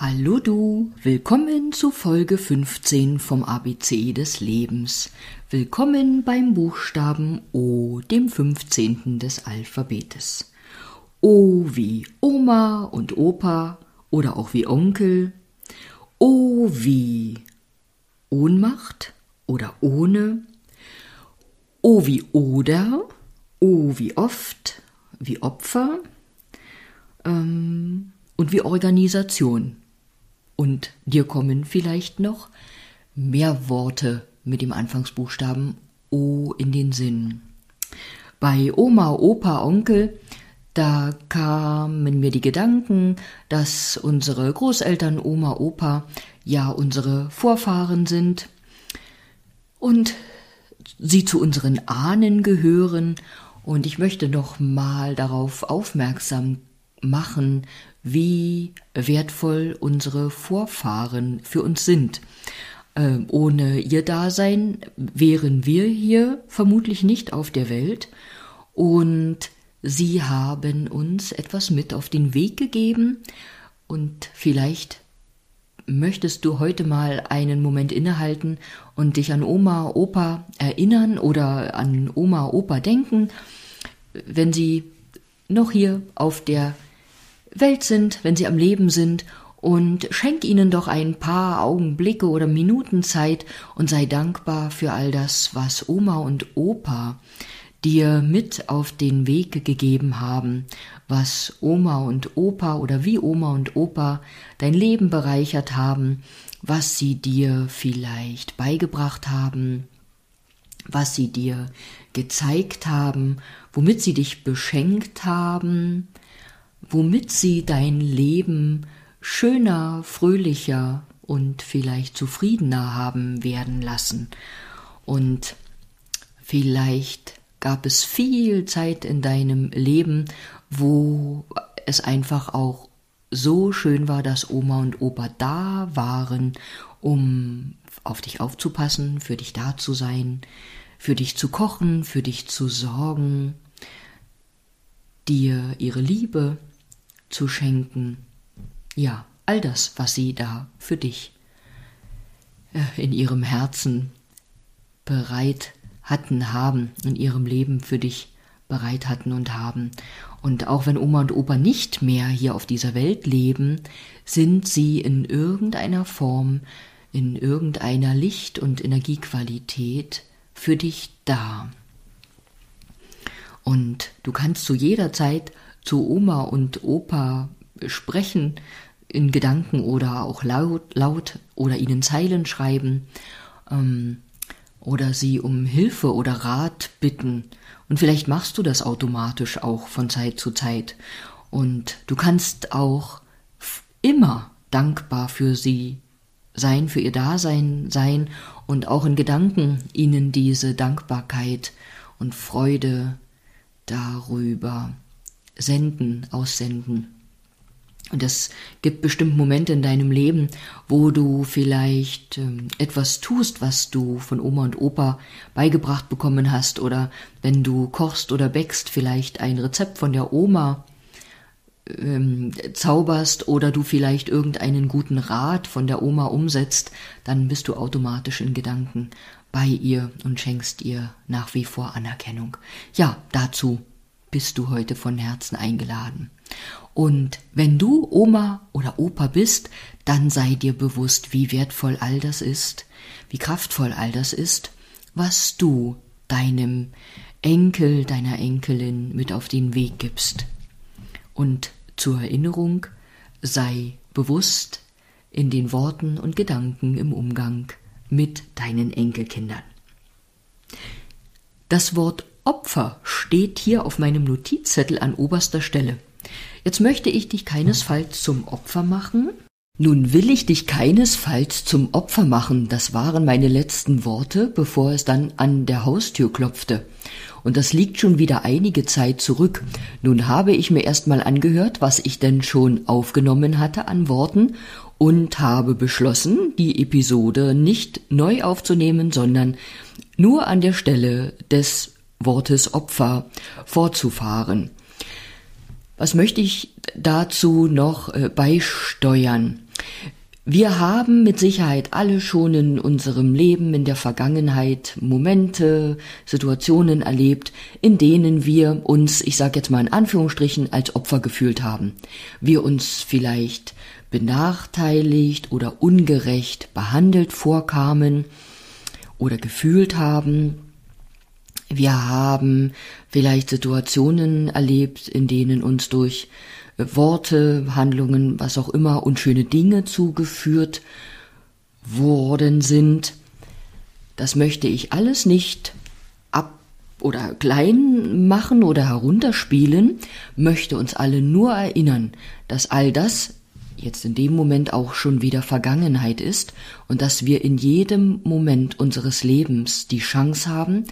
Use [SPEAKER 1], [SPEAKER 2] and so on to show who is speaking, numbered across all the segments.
[SPEAKER 1] Hallo du, willkommen zu Folge 15 vom ABC des Lebens. Willkommen beim Buchstaben O, dem 15. des Alphabetes. O wie Oma und Opa oder auch wie Onkel. O wie Ohnmacht oder ohne. O wie oder. O wie oft, wie Opfer ähm, und wie Organisation. Und dir kommen vielleicht noch mehr Worte mit dem Anfangsbuchstaben O in den Sinn. Bei Oma, Opa, Onkel, da kamen mir die Gedanken, dass unsere Großeltern, Oma, Opa ja unsere Vorfahren sind und sie zu unseren Ahnen gehören. Und ich möchte noch mal darauf aufmerksam machen, wie wertvoll unsere Vorfahren für uns sind. Ähm, ohne ihr Dasein wären wir hier vermutlich nicht auf der Welt und sie haben uns etwas mit auf den Weg gegeben und vielleicht möchtest du heute mal einen Moment innehalten und dich an Oma, Opa erinnern oder an Oma, Opa denken, wenn sie noch hier auf der Welt sind, wenn sie am Leben sind, und schenk ihnen doch ein paar Augenblicke oder Minuten Zeit und sei dankbar für all das, was Oma und Opa dir mit auf den Weg gegeben haben, was Oma und Opa oder wie Oma und Opa dein Leben bereichert haben, was sie dir vielleicht beigebracht haben, was sie dir gezeigt haben, womit sie dich beschenkt haben, womit sie dein Leben schöner, fröhlicher und vielleicht zufriedener haben werden lassen. Und vielleicht gab es viel Zeit in deinem Leben, wo es einfach auch so schön war, dass Oma und Opa da waren, um auf dich aufzupassen, für dich da zu sein, für dich zu kochen, für dich zu sorgen, dir ihre Liebe zu schenken. Ja, all das, was sie da für dich äh, in ihrem Herzen bereit hatten, haben, in ihrem Leben für dich bereit hatten und haben. Und auch wenn Oma und Opa nicht mehr hier auf dieser Welt leben, sind sie in irgendeiner Form, in irgendeiner Licht- und Energiequalität für dich da. Und du kannst zu jeder Zeit zu Oma und Opa sprechen, in Gedanken oder auch laut, laut oder ihnen Zeilen schreiben ähm, oder sie um Hilfe oder Rat bitten. Und vielleicht machst du das automatisch auch von Zeit zu Zeit. Und du kannst auch immer dankbar für sie sein, für ihr Dasein sein und auch in Gedanken ihnen diese Dankbarkeit und Freude darüber senden, aussenden. Und es gibt bestimmt Momente in deinem Leben, wo du vielleicht ähm, etwas tust, was du von Oma und Opa beigebracht bekommen hast, oder wenn du kochst oder bäckst, vielleicht ein Rezept von der Oma ähm, zauberst oder du vielleicht irgendeinen guten Rat von der Oma umsetzt, dann bist du automatisch in Gedanken bei ihr und schenkst ihr nach wie vor Anerkennung. Ja, dazu bist du heute von Herzen eingeladen. Und wenn du Oma oder Opa bist, dann sei dir bewusst, wie wertvoll all das ist, wie kraftvoll all das ist, was du deinem Enkel, deiner Enkelin mit auf den Weg gibst. Und zur Erinnerung sei bewusst in den Worten und Gedanken im Umgang mit deinen Enkelkindern. Das Wort Opfer steht hier auf meinem Notizzettel an oberster Stelle. Jetzt möchte ich dich keinesfalls zum Opfer machen. Nun will ich dich keinesfalls zum Opfer machen, das waren meine letzten Worte, bevor es dann an der Haustür klopfte. Und das liegt schon wieder einige Zeit zurück. Nun habe ich mir erstmal angehört, was ich denn schon aufgenommen hatte an Worten und habe beschlossen, die Episode nicht neu aufzunehmen, sondern nur an der Stelle des Wortes Opfer fortzufahren. Was möchte ich dazu noch äh, beisteuern? Wir haben mit Sicherheit alle schon in unserem Leben in der Vergangenheit Momente, Situationen erlebt, in denen wir uns, ich sage jetzt mal in Anführungsstrichen, als Opfer gefühlt haben. Wir uns vielleicht benachteiligt oder ungerecht behandelt vorkamen oder gefühlt haben. Wir haben vielleicht Situationen erlebt, in denen uns durch Worte, Handlungen, was auch immer, unschöne Dinge zugeführt worden sind. Das möchte ich alles nicht ab oder klein machen oder herunterspielen, möchte uns alle nur erinnern, dass all das jetzt in dem Moment auch schon wieder Vergangenheit ist und dass wir in jedem Moment unseres Lebens die Chance haben,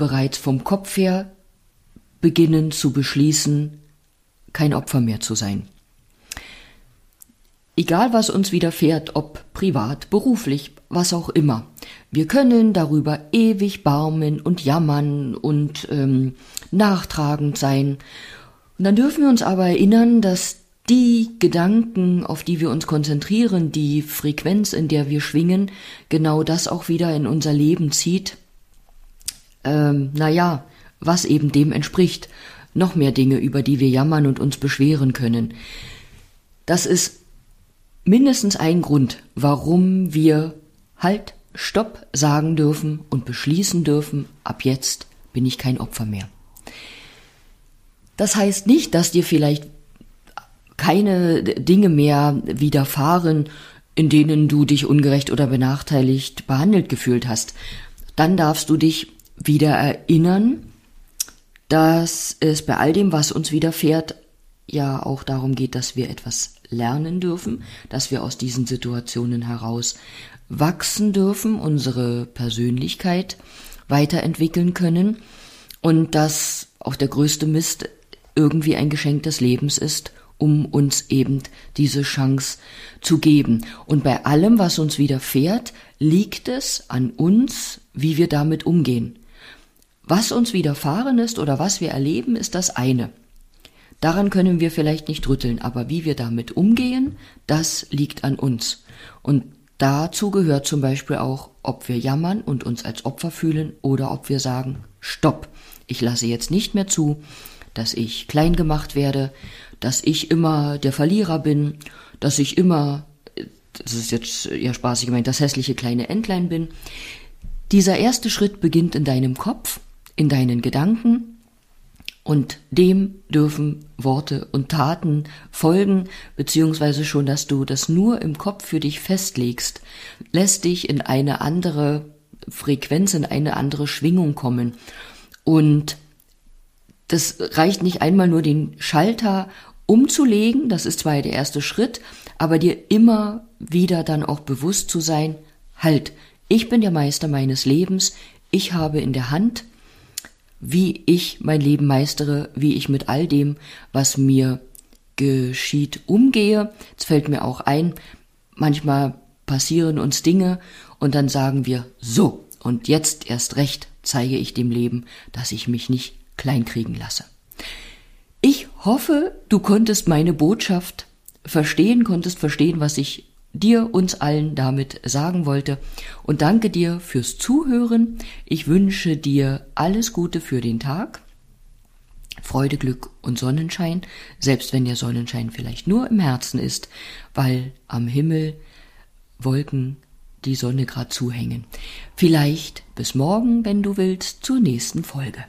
[SPEAKER 1] bereits vom Kopf her beginnen zu beschließen, kein Opfer mehr zu sein. Egal was uns widerfährt, ob privat, beruflich, was auch immer, wir können darüber ewig barmen und jammern und ähm, nachtragend sein. Und dann dürfen wir uns aber erinnern, dass die Gedanken, auf die wir uns konzentrieren, die Frequenz, in der wir schwingen, genau das auch wieder in unser Leben zieht. Ähm, naja, was eben dem entspricht noch mehr Dinge, über die wir jammern und uns beschweren können. Das ist mindestens ein Grund, warum wir Halt, Stopp sagen dürfen und beschließen dürfen, ab jetzt bin ich kein Opfer mehr. Das heißt nicht, dass dir vielleicht keine Dinge mehr widerfahren, in denen du dich ungerecht oder benachteiligt behandelt gefühlt hast. Dann darfst du dich wieder erinnern, dass es bei all dem, was uns widerfährt, ja auch darum geht, dass wir etwas lernen dürfen, dass wir aus diesen Situationen heraus wachsen dürfen, unsere Persönlichkeit weiterentwickeln können und dass auch der größte Mist irgendwie ein Geschenk des Lebens ist, um uns eben diese Chance zu geben. Und bei allem, was uns widerfährt, liegt es an uns, wie wir damit umgehen. Was uns widerfahren ist oder was wir erleben, ist das eine. Daran können wir vielleicht nicht rütteln, aber wie wir damit umgehen, das liegt an uns. Und dazu gehört zum Beispiel auch, ob wir jammern und uns als Opfer fühlen oder ob wir sagen, stopp, ich lasse jetzt nicht mehr zu, dass ich klein gemacht werde, dass ich immer der Verlierer bin, dass ich immer, das ist jetzt eher spaßig gemeint, das hässliche kleine Entlein bin. Dieser erste Schritt beginnt in deinem Kopf in deinen Gedanken und dem dürfen Worte und Taten folgen, beziehungsweise schon, dass du das nur im Kopf für dich festlegst, lässt dich in eine andere Frequenz, in eine andere Schwingung kommen. Und das reicht nicht einmal nur den Schalter umzulegen, das ist zwar der erste Schritt, aber dir immer wieder dann auch bewusst zu sein, halt, ich bin der Meister meines Lebens, ich habe in der Hand, wie ich mein Leben meistere, wie ich mit all dem, was mir geschieht, umgehe. Es fällt mir auch ein, manchmal passieren uns Dinge und dann sagen wir, so, und jetzt erst recht zeige ich dem Leben, dass ich mich nicht kleinkriegen lasse. Ich hoffe, du konntest meine Botschaft verstehen, konntest verstehen, was ich dir uns allen damit sagen wollte. Und danke dir fürs Zuhören. Ich wünsche dir alles Gute für den Tag. Freude, Glück und Sonnenschein, selbst wenn der Sonnenschein vielleicht nur im Herzen ist, weil am Himmel Wolken die Sonne grad zuhängen. Vielleicht bis morgen, wenn du willst, zur nächsten Folge.